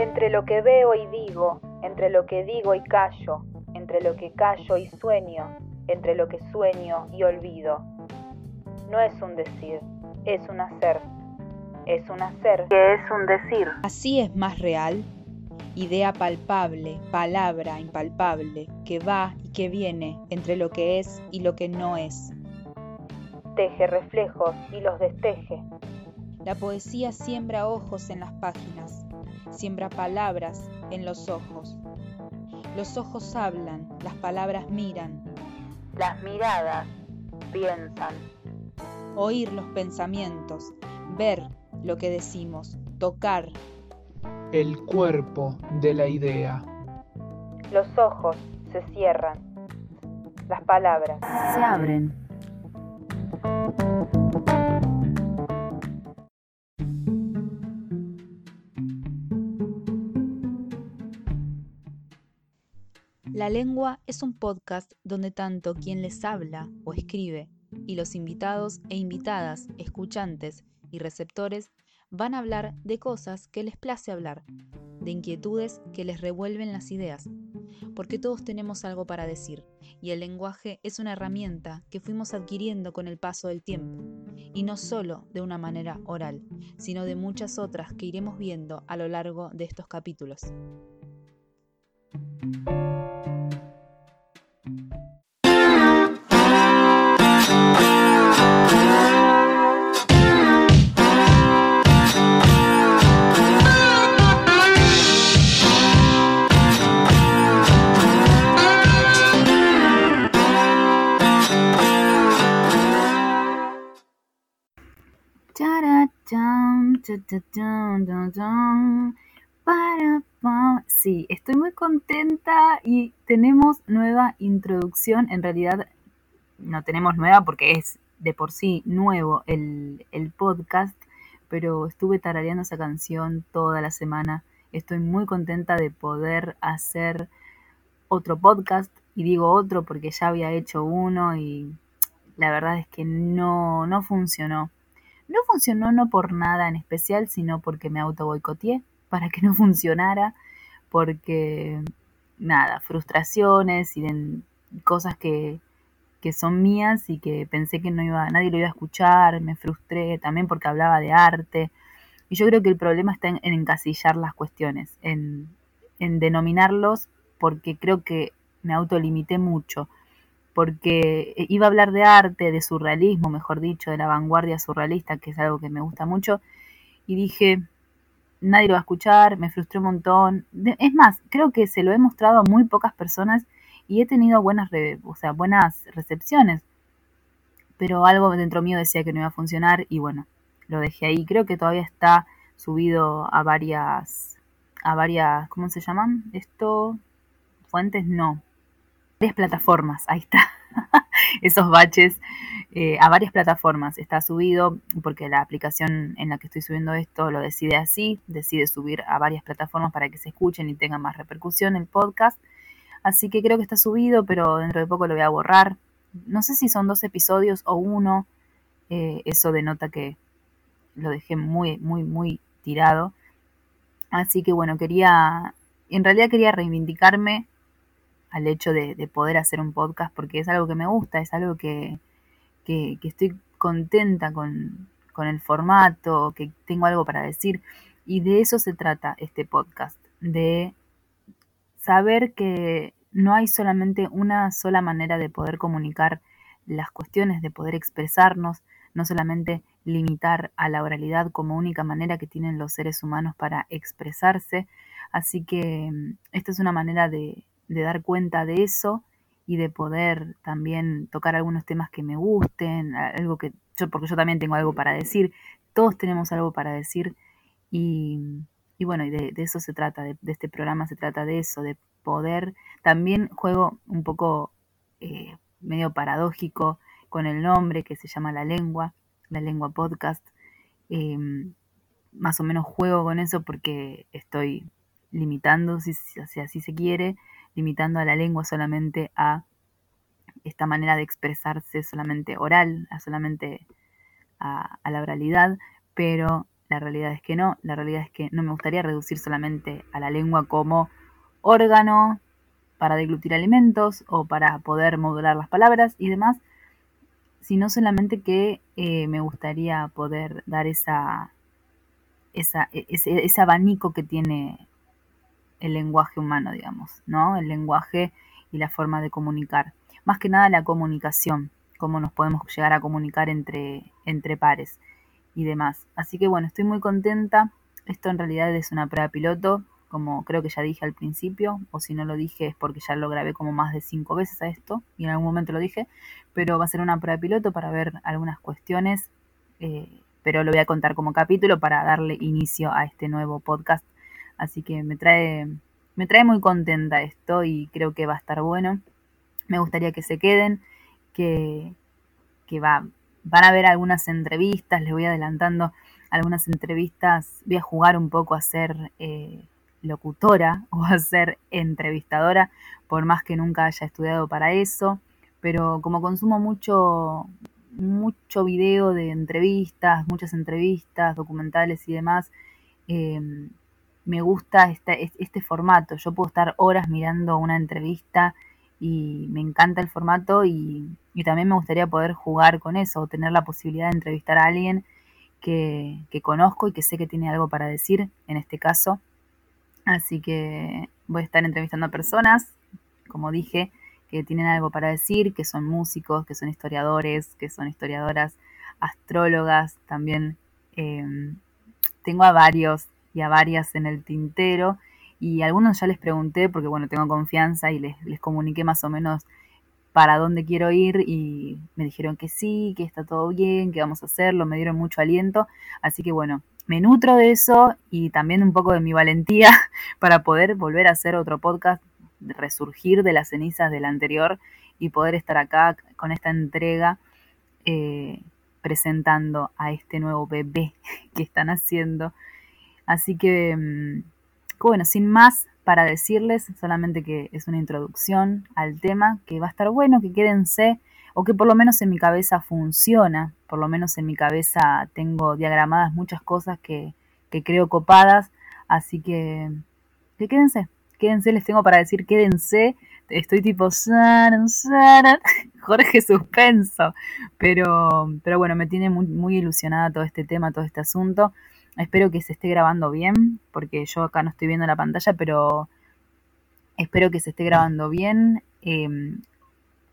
Entre lo que veo y digo, entre lo que digo y callo, entre lo que callo y sueño, entre lo que sueño y olvido. No es un decir, es un hacer. Es un hacer que es un decir. Así es más real. Idea palpable, palabra impalpable, que va y que viene entre lo que es y lo que no es. Teje reflejos y los desteje. La poesía siembra ojos en las páginas, siembra palabras en los ojos. Los ojos hablan, las palabras miran. Las miradas piensan. Oír los pensamientos, ver lo que decimos, tocar. El cuerpo de la idea. Los ojos se cierran. Las palabras se abren. La lengua es un podcast donde tanto quien les habla o escribe y los invitados e invitadas, escuchantes y receptores van a hablar de cosas que les place hablar, de inquietudes que les revuelven las ideas, porque todos tenemos algo para decir, y el lenguaje es una herramienta que fuimos adquiriendo con el paso del tiempo, y no solo de una manera oral, sino de muchas otras que iremos viendo a lo largo de estos capítulos. Sí, estoy muy contenta y tenemos nueva introducción. En realidad no tenemos nueva porque es de por sí nuevo el, el podcast, pero estuve tarareando esa canción toda la semana. Estoy muy contenta de poder hacer otro podcast y digo otro porque ya había hecho uno y la verdad es que no, no funcionó. No funcionó no por nada en especial, sino porque me auto boicoteé para que no funcionara, porque nada, frustraciones y cosas que, que son mías y que pensé que no iba, nadie lo iba a escuchar, me frustré también porque hablaba de arte. Y yo creo que el problema está en, encasillar las cuestiones, en, en denominarlos, porque creo que me autolimité mucho porque eh, iba a hablar de arte, de surrealismo, mejor dicho, de la vanguardia surrealista, que es algo que me gusta mucho, y dije, nadie lo va a escuchar, me frustré un montón. Es más, creo que se lo he mostrado a muy pocas personas y he tenido buenas, o sea, buenas recepciones, pero algo dentro mío decía que no iba a funcionar y bueno, lo dejé ahí. Creo que todavía está subido a varias, a varias, ¿cómo se llaman? Esto, fuentes, no, varias plataformas, ahí está, esos baches, eh, a varias plataformas está subido, porque la aplicación en la que estoy subiendo esto lo decide así, decide subir a varias plataformas para que se escuchen y tenga más repercusión el podcast. Así que creo que está subido, pero dentro de poco lo voy a borrar. No sé si son dos episodios o uno, eh, eso denota que lo dejé muy, muy, muy tirado. Así que bueno, quería, en realidad quería reivindicarme al hecho de, poder hacer un podcast porque es algo que me gusta, es algo que, estoy contenta con, con, el formato, que tengo algo para decir. Y de eso se trata este podcast, de saber que no hay solamente una sola manera de poder comunicar las cuestiones, de poder expresarnos, no solamente limitar a la oralidad como única manera que tienen los seres humanos para expresarse. Así que mm, esta es una manera de, de dar cuenta de eso y de poder también tocar algunos temas que me gusten, algo que yo, porque yo también tengo algo para decir, todos tenemos algo para decir y, y bueno, y de, eso se trata, de, este programa se trata de eso, de poder, también juego un poco eh, medio paradójico con el nombre que se llama La Lengua, La Lengua Podcast, em, más o menos juego con eso porque estoy limitando, si, si así se quiere, limitando a la lengua solamente a esta manera de expresarse solamente oral, a solamente a, la oralidad, pero la realidad es que no, la realidad es que no me gustaría reducir solamente a la lengua como órgano para deglutir alimentos o para poder modular las palabras y demás, sino solamente que eh, me gustaría poder dar esa, esa, e, ese, ese abanico que tiene el lenguaje humano, digamos, ¿no? El lenguaje y la forma de comunicar. Más que nada la comunicación, cómo nos podemos llegar a comunicar entre, entre pares y demás. Así que bueno, estoy muy contenta. Esto en realidad es una prueba piloto, como creo que ya dije al principio, o si no lo dije es porque ya lo grabé como más de cinco veces a esto, y en algún momento lo dije, pero va a ser una prueba piloto para ver algunas cuestiones, eh, pero lo voy a contar como capítulo para darle inicio a este nuevo podcast. Así que me trae, me trae muy contenta esto y creo que va a estar bueno. Me gustaría que se queden, que, que va, van a ver algunas entrevistas, les voy adelantando algunas entrevistas, voy a jugar un poco a ser eh, locutora o a ser entrevistadora, por más que nunca haya estudiado para eso, pero como consumo mucho, mucho video de entrevistas, muchas entrevistas, documentales y demás, em, me gusta este, este formato. Yo puedo estar horas mirando una entrevista y me encanta el formato y, también me gustaría poder jugar con eso, o tener la posibilidad de entrevistar a alguien que, que, conozco y que sé que tiene algo para decir, en este caso. Así que voy a estar entrevistando a personas, como dije, que tienen algo para decir, que son músicos, que son historiadores, que son historiadoras, astrólogas, también em, tengo a varios y a varias en el tintero y algunos ya les pregunté porque bueno, tengo confianza y les, les comuniqué más o menos para dónde quiero ir y me dijeron que sí, que está todo bien, que vamos a hacerlo, me dieron mucho aliento, así que bueno, me nutro de eso y también un poco de mi valentía para poder volver a hacer otro podcast, resurgir de las cenizas del anterior y poder estar acá con esta entrega eh, presentando a este nuevo bebé que están haciendo. Así que mm, bueno, sin más para decirles, solamente que es una introducción al tema, que va a estar bueno, que quédense, o que por lo menos en mi cabeza funciona, por lo menos en mi cabeza tengo diagramadas muchas cosas que, creo copadas, así que, que quédense, quédense, les tengo para decir, quédense, estoy tipo Jorge suspenso, pero, pero bueno, me tiene muy, muy ilusionada todo este tema, todo este asunto. Espero que se esté grabando bien, porque yo acá no estoy viendo la pantalla, pero espero que se esté grabando bien. Em,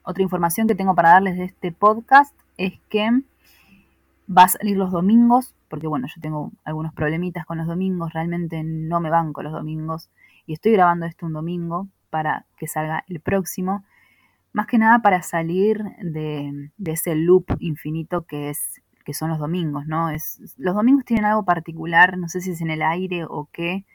otra información que tengo para darles de este podcast es que va a salir los domingos, porque bueno, yo tengo algunos problemitas con los domingos, realmente no me banco los domingos y estoy grabando esto un domingo para que salga el próximo, más que nada para salir de, de ese loop infinito que es que son los domingos, ¿no? Es, los domingos tienen algo particular, no sé si es en el aire o qué,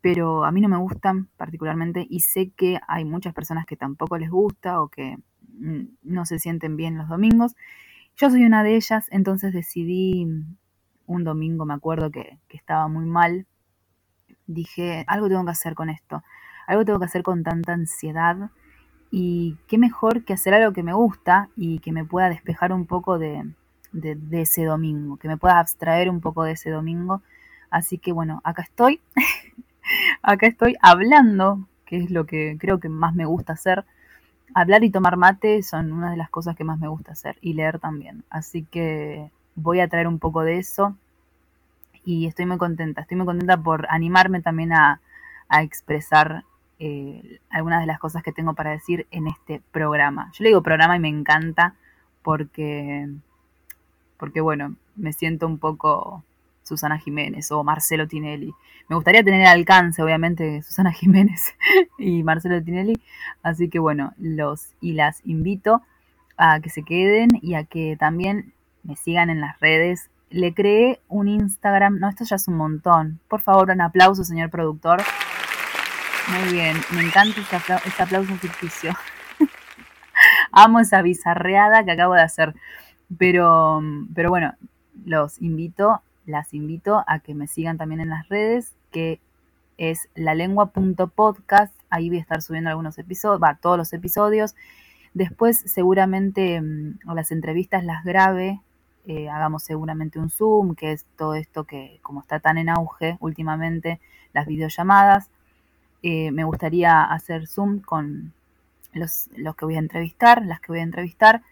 pero a mí no me gustan particularmente y sé que hay muchas personas que tampoco les gusta o que mm, no se sienten bien los domingos. Yo soy una de ellas, entonces decidí un domingo, me acuerdo que, que estaba muy mal, dije, algo tengo que hacer con esto, algo tengo que hacer con tanta ansiedad y qué mejor que hacer algo que me gusta y que me pueda despejar un poco de, de, ese domingo, que me pueda abstraer un poco de ese domingo. Así que bueno, acá estoy, acá estoy hablando, que es lo que creo que más me gusta hacer. Hablar y tomar mate son una de las cosas que más me gusta hacer y leer también. Así que voy a traer un poco de eso y estoy muy contenta. Estoy muy contenta por animarme también a, expresar eh, algunas de las cosas que tengo para decir en este programa. Yo le digo programa y me encanta porque porque bueno, me siento un poco Susana Jiménez o Marcelo Tinelli. Me gustaría tener alcance, obviamente, Susana Jiménez y Marcelo Tinelli. Así que bueno, los y las invito a que se queden y a que también me sigan en las redes. Le creé un Instagram, no, esto ya es un montón. Por favor, un aplauso, señor productor. Muy bien, me encanta este, este aplauso ficticio. Amo esa bizarreada que acabo de hacer. Pero, pero bueno, los invito, las invito a que me sigan también en las redes, que es lalengua.podcast. Ahí voy a estar subiendo algunos episodios, va, todos los episodios. Después seguramente mm, las entrevistas las grabe eh, hagamos seguramente un Zoom, que es todo esto que como está tan en auge últimamente, las videollamadas. Eh, me gustaría hacer Zoom con los, los que voy a entrevistar, las que voy a entrevistar,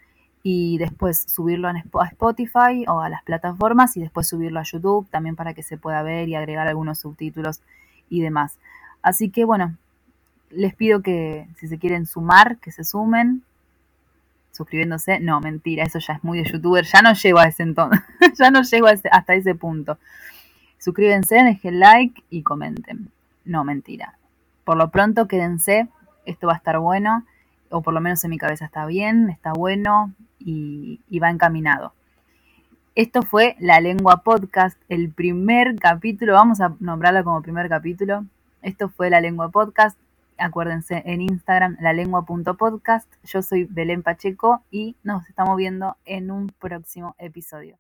y después subirlo a Spotify o a las plataformas y después subirlo a YouTube también para que se pueda ver y agregar algunos subtítulos y demás. Así que bueno, les pido que si se quieren sumar, que se sumen, suscribiéndose. No, mentira, eso ya es muy de youtuber, ya no llego a ese entonces, ya no llego hasta ese punto. Suscríbense, dejen like y comenten. No, mentira. Por lo pronto quédense, esto va a estar bueno, o por lo menos en mi cabeza está bien, está bueno y, va encaminado. Esto fue La Lengua Podcast, el primer capítulo, vamos a nombrarlo como primer capítulo. Esto fue La Lengua Podcast, acuérdense en Instagram, lalengua.podcast. Yo soy Belén Pacheco y nos estamos viendo en un próximo episodio.